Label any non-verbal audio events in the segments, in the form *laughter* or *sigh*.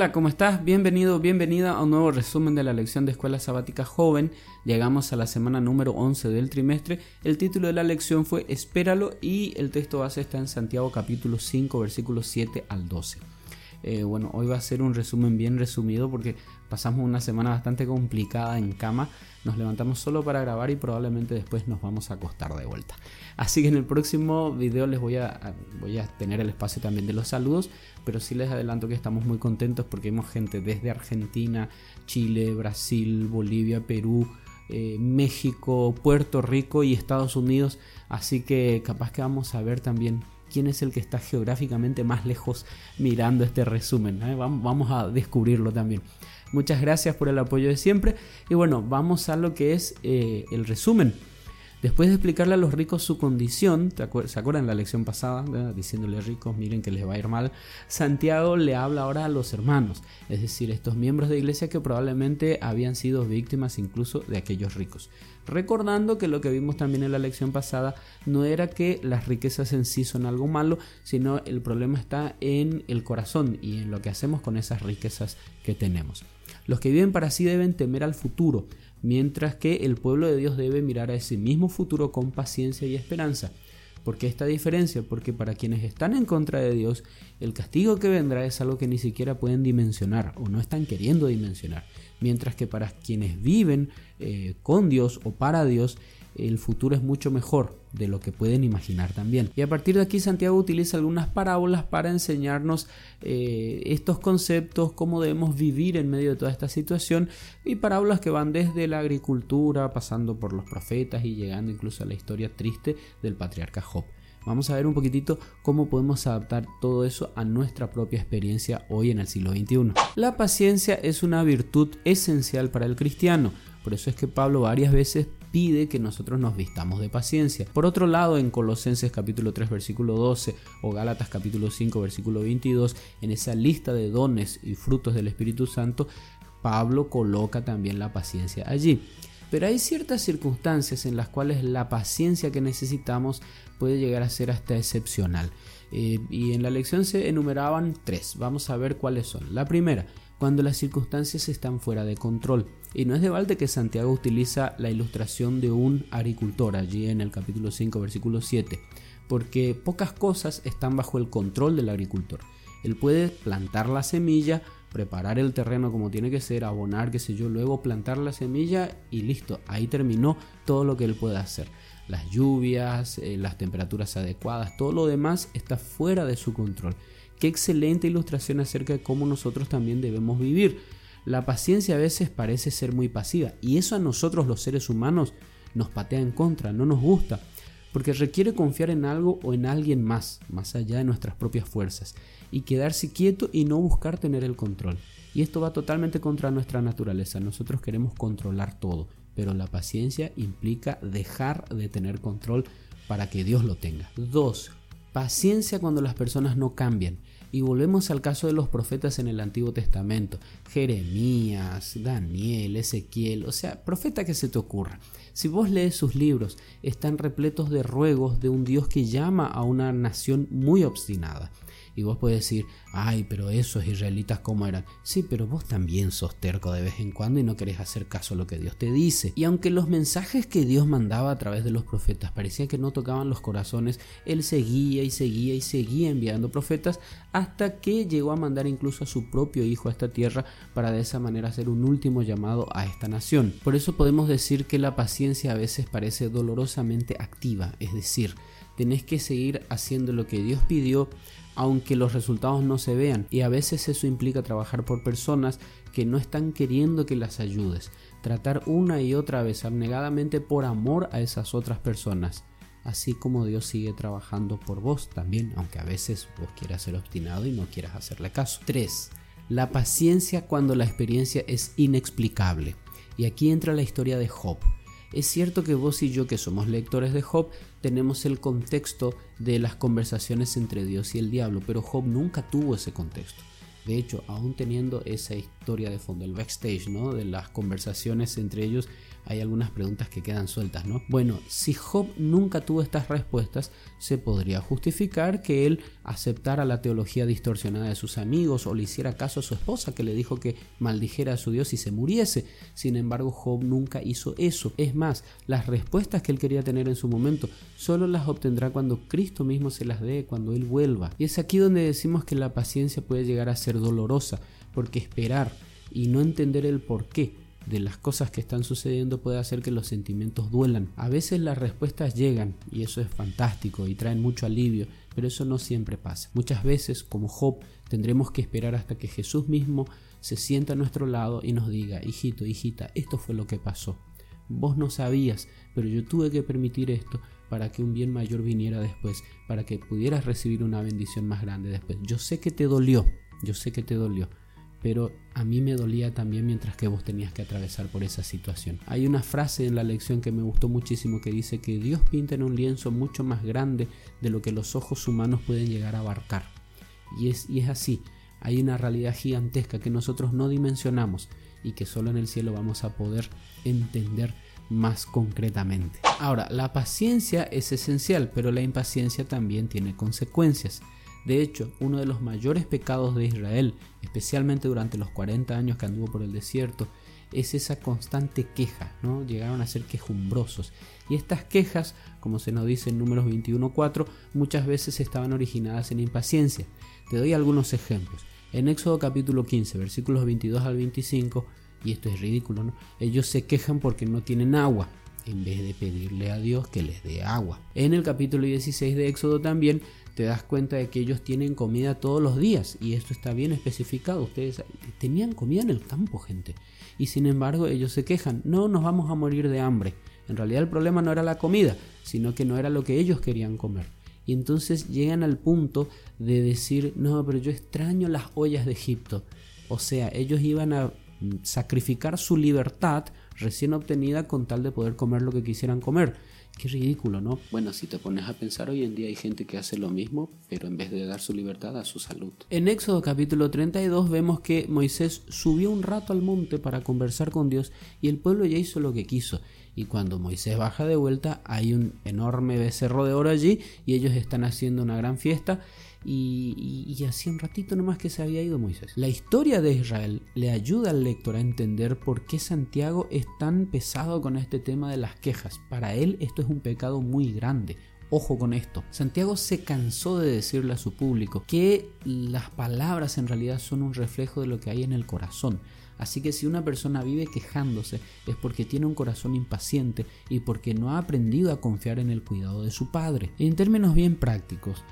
Hola, ¿cómo estás? Bienvenido, bienvenida a un nuevo resumen de la lección de Escuela Sabática Joven. Llegamos a la semana número 11 del trimestre. El título de la lección fue Espéralo y el texto base está en Santiago capítulo 5 versículos 7 al 12. Eh, bueno, hoy va a ser un resumen bien resumido porque pasamos una semana bastante complicada en cama. Nos levantamos solo para grabar y probablemente después nos vamos a acostar de vuelta. Así que en el próximo video les voy a, voy a tener el espacio también de los saludos, pero sí les adelanto que estamos muy contentos porque hemos gente desde Argentina, Chile, Brasil, Bolivia, Perú, eh, México, Puerto Rico y Estados Unidos. Así que capaz que vamos a ver también quién es el que está geográficamente más lejos mirando este resumen. ¿eh? Vamos a descubrirlo también. Muchas gracias por el apoyo de siempre. Y bueno, vamos a lo que es eh, el resumen. Después de explicarle a los ricos su condición, ¿se acuerdan la lección pasada? Diciéndole ricos, miren que les va a ir mal. Santiago le habla ahora a los hermanos, es decir, estos miembros de iglesia que probablemente habían sido víctimas incluso de aquellos ricos. Recordando que lo que vimos también en la lección pasada no era que las riquezas en sí son algo malo, sino el problema está en el corazón y en lo que hacemos con esas riquezas que tenemos. Los que viven para sí deben temer al futuro, mientras que el pueblo de Dios debe mirar a ese mismo futuro con paciencia y esperanza. ¿Por qué esta diferencia? Porque para quienes están en contra de Dios, el castigo que vendrá es algo que ni siquiera pueden dimensionar o no están queriendo dimensionar. Mientras que para quienes viven eh, con Dios o para Dios, el futuro es mucho mejor de lo que pueden imaginar también. Y a partir de aquí Santiago utiliza algunas parábolas para enseñarnos eh, estos conceptos, cómo debemos vivir en medio de toda esta situación y parábolas que van desde la agricultura, pasando por los profetas y llegando incluso a la historia triste del patriarca Job. Vamos a ver un poquitito cómo podemos adaptar todo eso a nuestra propia experiencia hoy en el siglo XXI. La paciencia es una virtud esencial para el cristiano. Por eso es que Pablo varias veces pide que nosotros nos vistamos de paciencia. Por otro lado, en Colosenses capítulo 3 versículo 12 o Gálatas capítulo 5 versículo 22, en esa lista de dones y frutos del Espíritu Santo, Pablo coloca también la paciencia allí. Pero hay ciertas circunstancias en las cuales la paciencia que necesitamos puede llegar a ser hasta excepcional. Eh, y en la lección se enumeraban tres. Vamos a ver cuáles son. La primera, cuando las circunstancias están fuera de control. Y no es de balde que Santiago utiliza la ilustración de un agricultor allí en el capítulo 5, versículo 7, porque pocas cosas están bajo el control del agricultor. Él puede plantar la semilla, preparar el terreno como tiene que ser, abonar, qué sé yo, luego plantar la semilla y listo, ahí terminó todo lo que él puede hacer. Las lluvias, eh, las temperaturas adecuadas, todo lo demás está fuera de su control. Qué excelente ilustración acerca de cómo nosotros también debemos vivir la paciencia a veces parece ser muy pasiva y eso a nosotros los seres humanos nos patea en contra, no nos gusta, porque requiere confiar en algo o en alguien más, más allá de nuestras propias fuerzas, y quedarse quieto y no buscar tener el control. Y esto va totalmente contra nuestra naturaleza, nosotros queremos controlar todo, pero la paciencia implica dejar de tener control para que Dios lo tenga. 2. Paciencia cuando las personas no cambian. Y volvemos al caso de los profetas en el Antiguo Testamento. Jeremías, Daniel, Ezequiel, o sea, profeta que se te ocurra. Si vos lees sus libros, están repletos de ruegos de un Dios que llama a una nación muy obstinada. Y vos puedes decir, ay, pero esos israelitas cómo eran. Sí, pero vos también sos terco de vez en cuando y no querés hacer caso a lo que Dios te dice. Y aunque los mensajes que Dios mandaba a través de los profetas parecía que no tocaban los corazones, Él seguía y seguía y seguía enviando profetas hasta que llegó a mandar incluso a su propio hijo a esta tierra para de esa manera hacer un último llamado a esta nación. Por eso podemos decir que la paciencia a veces parece dolorosamente activa, es decir, tenés que seguir haciendo lo que Dios pidió aunque los resultados no se vean y a veces eso implica trabajar por personas que no están queriendo que las ayudes, tratar una y otra vez abnegadamente por amor a esas otras personas. así como Dios sigue trabajando por vos también, aunque a veces vos quieras ser obstinado y no quieras hacerle caso. 3. La paciencia cuando la experiencia es inexplicable. Y aquí entra la historia de Job. Es cierto que vos y yo que somos lectores de Job tenemos el contexto de las conversaciones entre Dios y el diablo, pero Job nunca tuvo ese contexto. De hecho, aún teniendo esa historia de fondo, el backstage, ¿no? De las conversaciones entre ellos, hay algunas preguntas que quedan sueltas, ¿no? Bueno, si Job nunca tuvo estas respuestas, se podría justificar que él aceptara la teología distorsionada de sus amigos o le hiciera caso a su esposa que le dijo que maldijera a su Dios y se muriese. Sin embargo, Job nunca hizo eso. Es más, las respuestas que él quería tener en su momento solo las obtendrá cuando Cristo mismo se las dé, cuando él vuelva. Y es aquí donde decimos que la paciencia puede llegar a ser dolorosa, porque esperar y no entender el por qué de las cosas que están sucediendo puede hacer que los sentimientos duelan. A veces las respuestas llegan y eso es fantástico y traen mucho alivio, pero eso no siempre pasa. Muchas veces, como Job, tendremos que esperar hasta que Jesús mismo se sienta a nuestro lado y nos diga, hijito, hijita, esto fue lo que pasó. Vos no sabías, pero yo tuve que permitir esto para que un bien mayor viniera después, para que pudieras recibir una bendición más grande después. Yo sé que te dolió, yo sé que te dolió, pero a mí me dolía también mientras que vos tenías que atravesar por esa situación. Hay una frase en la lección que me gustó muchísimo que dice que Dios pinta en un lienzo mucho más grande de lo que los ojos humanos pueden llegar a abarcar. Y es, y es así, hay una realidad gigantesca que nosotros no dimensionamos y que solo en el cielo vamos a poder entender más concretamente. Ahora, la paciencia es esencial, pero la impaciencia también tiene consecuencias. De hecho, uno de los mayores pecados de Israel, especialmente durante los 40 años que anduvo por el desierto, es esa constante queja, ¿no? Llegaron a ser quejumbrosos. Y estas quejas, como se nos dice en números 21.4, muchas veces estaban originadas en impaciencia. Te doy algunos ejemplos. En Éxodo capítulo 15, versículos 22 al 25, y esto es ridículo, ¿no? Ellos se quejan porque no tienen agua, en vez de pedirle a Dios que les dé agua. En el capítulo 16 de Éxodo también te das cuenta de que ellos tienen comida todos los días y esto está bien especificado. Ustedes tenían comida en el campo, gente. Y sin embargo ellos se quejan, no nos vamos a morir de hambre. En realidad el problema no era la comida, sino que no era lo que ellos querían comer. Y entonces llegan al punto de decir, no, pero yo extraño las ollas de Egipto. O sea, ellos iban a mm, sacrificar su libertad recién obtenida con tal de poder comer lo que quisieran comer. Qué ridículo, ¿no? Bueno, si te pones a pensar, hoy en día hay gente que hace lo mismo, pero en vez de dar su libertad, a su salud. En Éxodo capítulo 32 vemos que Moisés subió un rato al monte para conversar con Dios y el pueblo ya hizo lo que quiso. Y cuando Moisés baja de vuelta, hay un enorme becerro de oro allí y ellos están haciendo una gran fiesta y, y, hacía un ratito nomás que se había ido Moisés. La historia de Israel le ayuda al lector a entender por qué Santiago es tan pesado con este tema de las quejas. Para él esto es un pecado muy grande. Ojo con esto. Santiago se cansó de decirle a su público que las palabras en realidad son un reflejo de lo que hay en el corazón. Así que si una persona vive quejándose es porque tiene un corazón impaciente y porque no ha aprendido a confiar en el cuidado de su padre. En términos bien prácticos,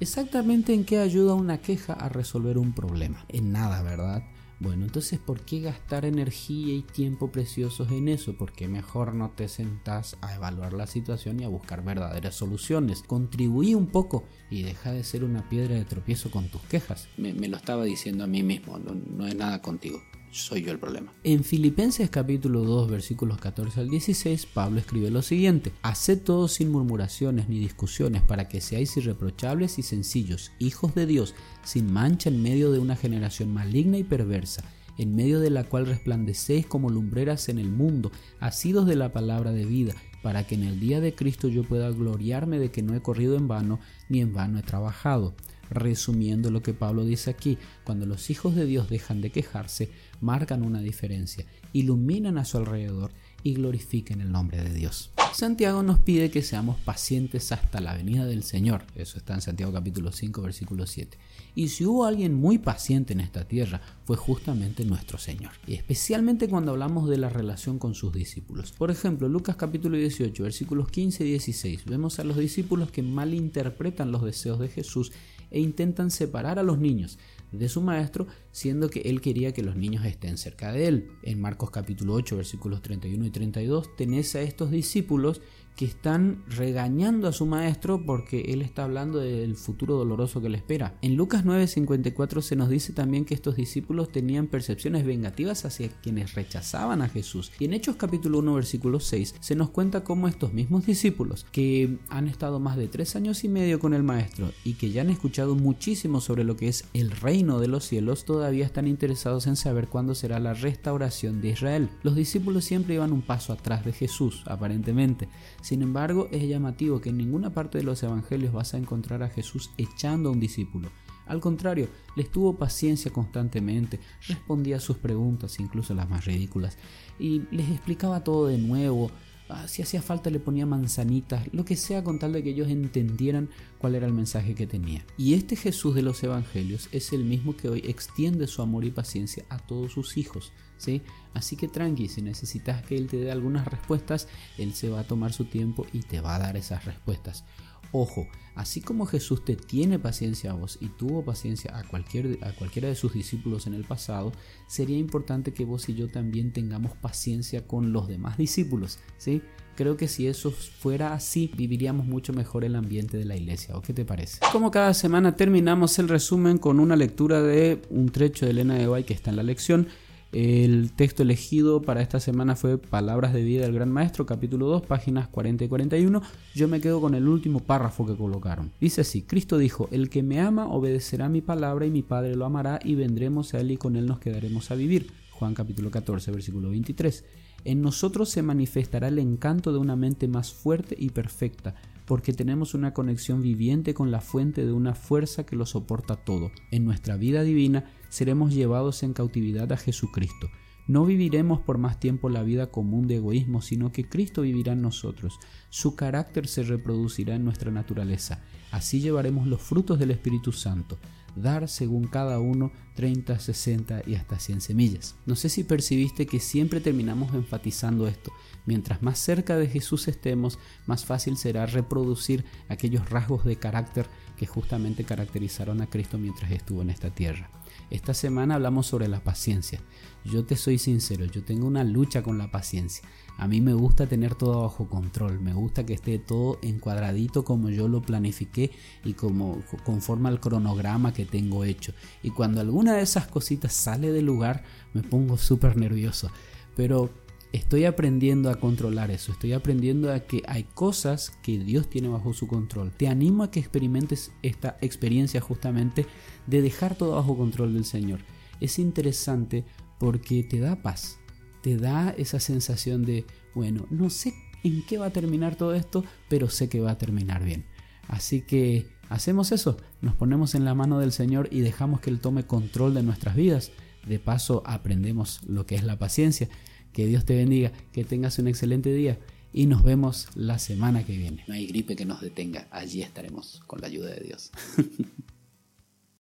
exactamente en qué ayuda una queja a resolver un problema. En nada, ¿verdad? Bueno, entonces, ¿por qué gastar energía y tiempo preciosos en eso? Porque mejor no te sentás a evaluar la situación y a buscar verdaderas soluciones. Contribuí un poco y deja de ser una piedra de tropiezo con tus quejas. Me, lo estaba diciendo a mí mismo, no, no es nada contigo soy yo el problema. En Filipenses capítulo 2 versículos 14 al 16, Pablo escribe lo siguiente, Haced todo sin murmuraciones ni discusiones para que seáis irreprochables y sencillos, hijos de Dios, sin mancha en medio de una generación maligna y perversa, en medio de la cual resplandecéis como lumbreras en el mundo, asidos de la palabra de vida, para que en el día de Cristo yo pueda gloriarme de que no he corrido en vano, ni en vano he trabajado. Resumiendo lo que Pablo dice aquí, cuando los hijos de Dios dejan de quejarse, marcan una diferencia, iluminan a su alrededor y glorifiquen el nombre de Dios. Santiago nos pide que seamos pacientes hasta la venida del Señor. Eso está en Santiago capítulo 5 versículo 7. Y si hubo alguien muy paciente en esta tierra, fue justamente nuestro Señor. Y especialmente cuando hablamos de la relación con sus discípulos. Por ejemplo, Lucas capítulo 18 versículos 15 y 16. Vemos a los discípulos que malinterpretan los deseos de Jesús e intentan separar a los niños de su maestro, siendo que él quería que los niños estén cerca de él. En Marcos capítulo 8 versículos 31 y 32 tenés a estos discípulos que están regañando a su maestro porque él está hablando del futuro doloroso que le espera. En Lucas 9:54 se nos dice también que estos discípulos tenían percepciones vengativas hacia quienes rechazaban a Jesús. Y en Hechos capítulo 1 versículo 6 se nos cuenta cómo estos mismos discípulos que han estado más de tres años y medio con el maestro y que ya han escuchado muchísimo sobre lo que es el reino de los cielos todavía están interesados en saber cuándo será la restauración de Israel. Los discípulos siempre iban un paso atrás de Jesús, aparentemente. Sin embargo, es llamativo que en ninguna parte de los evangelios vas a encontrar a Jesús echando a un discípulo. Al contrario, les tuvo paciencia constantemente, respondía a sus preguntas, incluso las más ridículas, y les explicaba todo de nuevo, Ah, si hacía falta le ponía manzanitas, lo que sea con tal de que ellos entendieran cuál era el mensaje que tenía. Y este Jesús de los Evangelios es el mismo que hoy extiende su amor y paciencia a todos sus hijos. ¿sí? Así que tranqui, si necesitas que Él te dé algunas respuestas, Él se va a tomar su tiempo y te va a dar esas respuestas. Ojo, así como Jesús te tiene paciencia a vos y tuvo paciencia a, cualquier, a cualquiera de sus discípulos en el pasado, sería importante que vos y yo también tengamos paciencia con los demás discípulos, ¿sí? Creo que si eso fuera así, viviríamos mucho mejor el ambiente de la iglesia. ¿O qué te parece? Como cada semana terminamos el resumen con una lectura de un trecho de Elena de Guay que está en la lección el texto elegido para esta semana fue Palabras de vida del Gran Maestro, capítulo 2, páginas 40 y 41. Yo me quedo con el último párrafo que colocaron. Dice así, Cristo dijo, el que me ama obedecerá mi palabra y mi Padre lo amará y vendremos a él y con él nos quedaremos a vivir. Juan capítulo 14, versículo 23. En nosotros se manifestará el encanto de una mente más fuerte y perfecta, porque tenemos una conexión viviente con la fuente de una fuerza que lo soporta todo. En nuestra vida divina seremos llevados en cautividad a Jesucristo. No viviremos por más tiempo la vida común de egoísmo, sino que Cristo vivirá en nosotros. Su carácter se reproducirá en nuestra naturaleza. Así llevaremos los frutos del Espíritu Santo dar según cada uno 30, 60 y hasta 100 semillas. No sé si percibiste que siempre terminamos enfatizando esto. Mientras más cerca de Jesús estemos, más fácil será reproducir aquellos rasgos de carácter que justamente caracterizaron a Cristo mientras estuvo en esta tierra. Esta semana hablamos sobre la paciencia. Yo te soy sincero, yo tengo una lucha con la paciencia. A mí me gusta tener todo bajo control, me gusta que esté todo encuadradito como yo lo planifiqué y como conforme al cronograma que tengo hecho. Y cuando alguna de esas cositas sale del lugar, me pongo súper nervioso. Pero estoy aprendiendo a controlar eso, estoy aprendiendo a que hay cosas que Dios tiene bajo su control. Te animo a que experimentes esta experiencia justamente de dejar todo bajo control del Señor. Es interesante porque te da paz, te da esa sensación de, bueno, no sé en qué va a terminar todo esto, pero sé que va a terminar bien. Así que hacemos eso, nos ponemos en la mano del Señor y dejamos que Él tome control de nuestras vidas. De paso aprendemos lo que es la paciencia. Que Dios te bendiga, que tengas un excelente día y nos vemos la semana que viene. No hay gripe que nos detenga, allí estaremos con la ayuda de Dios. *laughs*